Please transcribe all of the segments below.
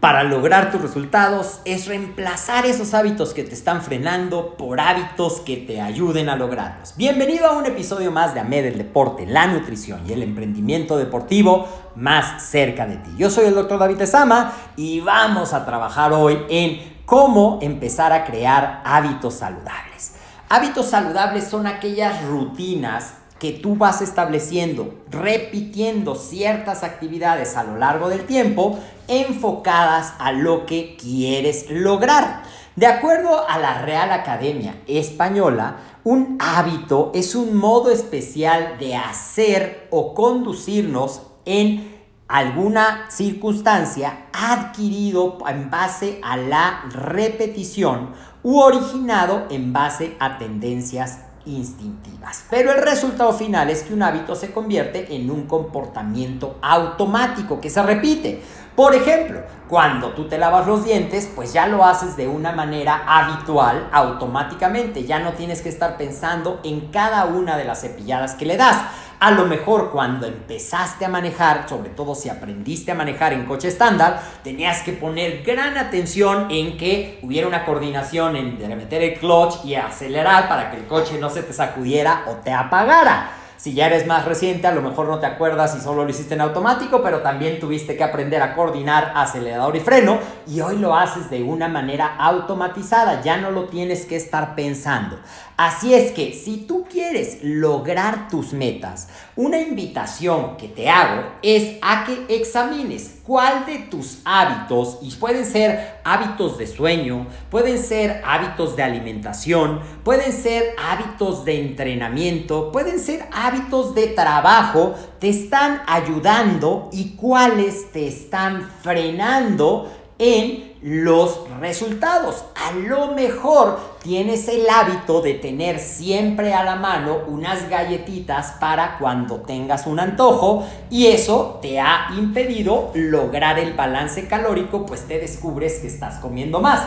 para lograr tus resultados es reemplazar esos hábitos que te están frenando por hábitos que te ayuden a lograrlos. Bienvenido a un episodio más de AMED, el deporte, la nutrición y el emprendimiento deportivo más cerca de ti. Yo soy el doctor David Esama y vamos a trabajar hoy en cómo empezar a crear hábitos saludables. Hábitos saludables son aquellas rutinas que tú vas estableciendo, repitiendo ciertas actividades a lo largo del tiempo enfocadas a lo que quieres lograr. De acuerdo a la Real Academia Española, un hábito es un modo especial de hacer o conducirnos en alguna circunstancia adquirido en base a la repetición u originado en base a tendencias instintivas. Pero el resultado final es que un hábito se convierte en un comportamiento automático que se repite. Por ejemplo, cuando tú te lavas los dientes, pues ya lo haces de una manera habitual, automáticamente. Ya no tienes que estar pensando en cada una de las cepilladas que le das. A lo mejor cuando empezaste a manejar, sobre todo si aprendiste a manejar en coche estándar, tenías que poner gran atención en que hubiera una coordinación entre meter el clutch y acelerar para que el coche no se te sacudiera o te apagara. Si ya eres más reciente, a lo mejor no te acuerdas y solo lo hiciste en automático, pero también tuviste que aprender a coordinar acelerador y freno y hoy lo haces de una manera automatizada, ya no lo tienes que estar pensando. Así es que si tú quieres lograr tus metas, una invitación que te hago es a que examines cuál de tus hábitos, y pueden ser hábitos de sueño, pueden ser hábitos de alimentación, pueden ser hábitos de entrenamiento, pueden ser hábitos de trabajo, te están ayudando y cuáles te están frenando en los resultados. A lo mejor tienes el hábito de tener siempre a la mano unas galletitas para cuando tengas un antojo y eso te ha impedido lograr el balance calórico, pues te descubres que estás comiendo más.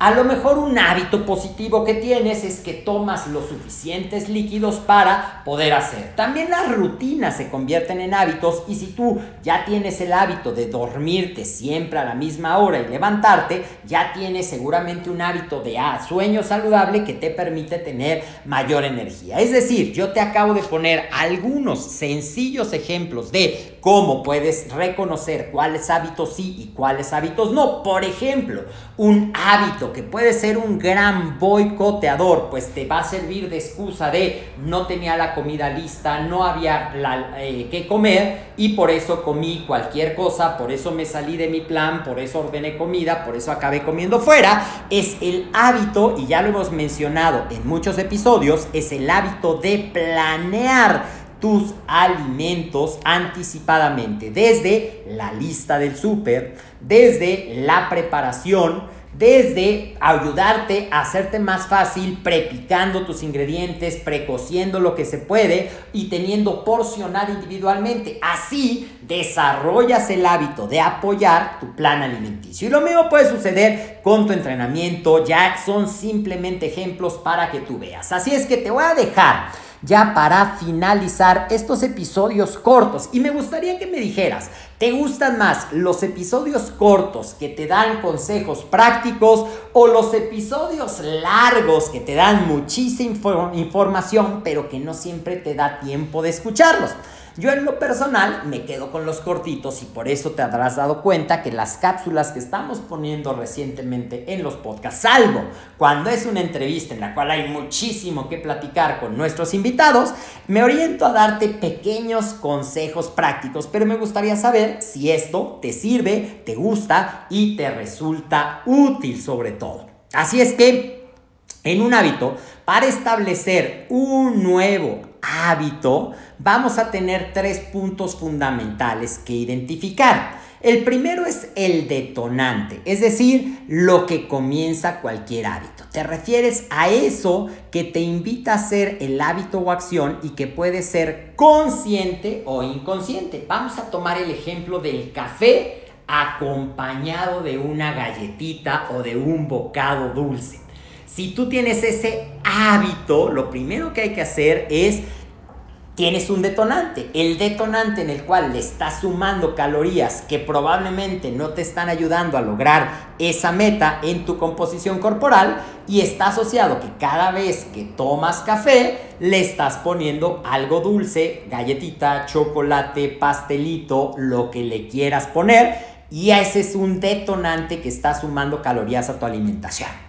A lo mejor un hábito positivo que tienes es que tomas los suficientes líquidos para poder hacer. También las rutinas se convierten en hábitos y si tú ya tienes el hábito de dormirte siempre a la misma hora y levantarte, ya tienes seguramente un hábito de ah, sueño saludable que te permite tener mayor energía. Es decir, yo te acabo de poner algunos sencillos ejemplos de cómo puedes reconocer cuáles hábitos sí y cuáles hábitos no. Por ejemplo, un hábito que puede ser un gran boicoteador, pues te va a servir de excusa de no tenía la comida lista, no había la, eh, que comer y por eso comí cualquier cosa, por eso me salí de mi plan, por eso ordené comida, por eso acabé comiendo fuera, es el hábito, y ya lo hemos mencionado en muchos episodios, es el hábito de planear tus alimentos anticipadamente, desde la lista del súper, desde la preparación, desde ayudarte a hacerte más fácil prepicando tus ingredientes, precociendo lo que se puede y teniendo porcionar individualmente. Así desarrollas el hábito de apoyar tu plan alimenticio. Y lo mismo puede suceder con tu entrenamiento, ya son simplemente ejemplos para que tú veas. Así es que te voy a dejar ya para finalizar estos episodios cortos. Y me gustaría que me dijeras, ¿te gustan más los episodios cortos que te dan consejos prácticos o los episodios largos que te dan muchísima información pero que no siempre te da tiempo de escucharlos? Yo en lo personal me quedo con los cortitos y por eso te habrás dado cuenta que las cápsulas que estamos poniendo recientemente en los podcasts, salvo cuando es una entrevista en la cual hay muchísimo que platicar con nuestros invitados, me oriento a darte pequeños consejos prácticos, pero me gustaría saber si esto te sirve, te gusta y te resulta útil sobre todo. Así es que en un hábito, para establecer un nuevo hábito, vamos a tener tres puntos fundamentales que identificar. El primero es el detonante, es decir, lo que comienza cualquier hábito. Te refieres a eso que te invita a hacer el hábito o acción y que puede ser consciente o inconsciente. Vamos a tomar el ejemplo del café acompañado de una galletita o de un bocado dulce. Si tú tienes ese hábito, lo primero que hay que hacer es tienes un detonante. El detonante en el cual le estás sumando calorías que probablemente no te están ayudando a lograr esa meta en tu composición corporal y está asociado que cada vez que tomas café le estás poniendo algo dulce, galletita, chocolate, pastelito, lo que le quieras poner y ese es un detonante que está sumando calorías a tu alimentación.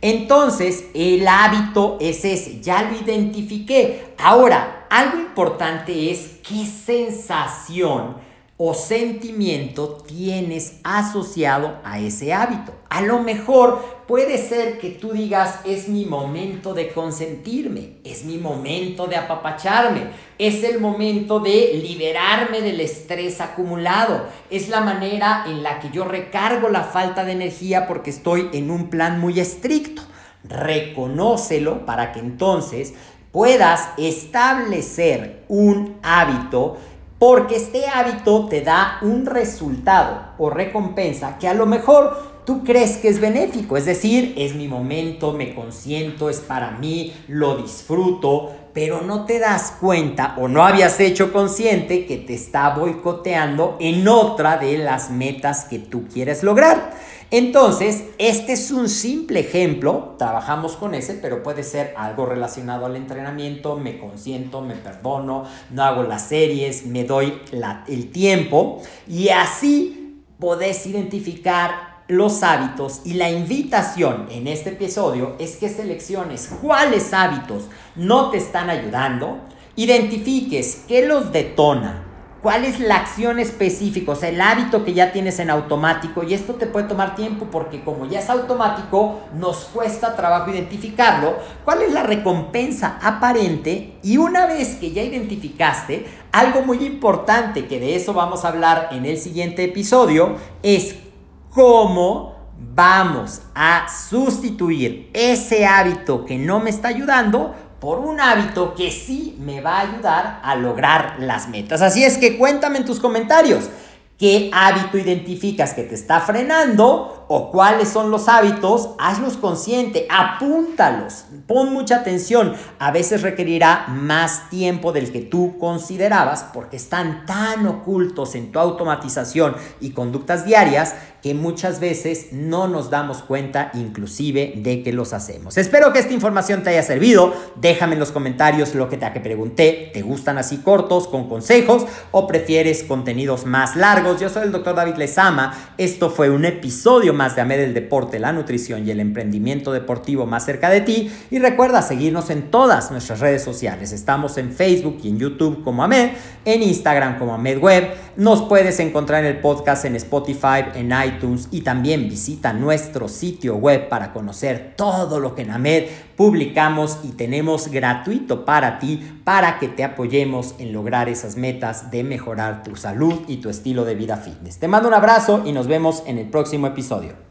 Entonces, el hábito es ese, ya lo identifiqué. Ahora, algo importante es qué sensación o sentimiento tienes asociado a ese hábito. A lo mejor puede ser que tú digas, es mi momento de consentirme, es mi momento de apapacharme, es el momento de liberarme del estrés acumulado, es la manera en la que yo recargo la falta de energía porque estoy en un plan muy estricto. Reconócelo para que entonces puedas establecer un hábito porque este hábito te da un resultado o recompensa que a lo mejor tú crees que es benéfico, es decir, es mi momento, me consiento, es para mí, lo disfruto, pero no te das cuenta o no habías hecho consciente que te está boicoteando en otra de las metas que tú quieres lograr. Entonces, este es un simple ejemplo, trabajamos con ese, pero puede ser algo relacionado al entrenamiento, me consiento, me perdono, no hago las series, me doy el tiempo y así podés identificar los hábitos y la invitación en este episodio es que selecciones cuáles hábitos no te están ayudando, identifiques qué los detona, ¿Cuál es la acción específica? O sea, el hábito que ya tienes en automático. Y esto te puede tomar tiempo porque como ya es automático, nos cuesta trabajo identificarlo. ¿Cuál es la recompensa aparente? Y una vez que ya identificaste, algo muy importante, que de eso vamos a hablar en el siguiente episodio, es cómo vamos a sustituir ese hábito que no me está ayudando por un hábito que sí me va a ayudar a lograr las metas. Así es que cuéntame en tus comentarios. ¿Qué hábito identificas que te está frenando? ¿O cuáles son los hábitos? Hazlos consciente, apúntalos, pon mucha atención. A veces requerirá más tiempo del que tú considerabas porque están tan ocultos en tu automatización y conductas diarias que muchas veces no nos damos cuenta inclusive de que los hacemos. Espero que esta información te haya servido. Déjame en los comentarios lo que te, que pregunté. ¿Te gustan así cortos, con consejos o prefieres contenidos más largos? Yo soy el doctor David Lezama. Esto fue un episodio más de AMED del Deporte, la Nutrición y el Emprendimiento Deportivo más cerca de ti. Y recuerda seguirnos en todas nuestras redes sociales. Estamos en Facebook y en YouTube como AMED, en Instagram como AMED Web Nos puedes encontrar en el podcast en Spotify, en iTunes y también visita nuestro sitio web para conocer todo lo que en AMED publicamos y tenemos gratuito para ti para que te apoyemos en lograr esas metas de mejorar tu salud y tu estilo de vida fitness. Te mando un abrazo y nos vemos en el próximo episodio.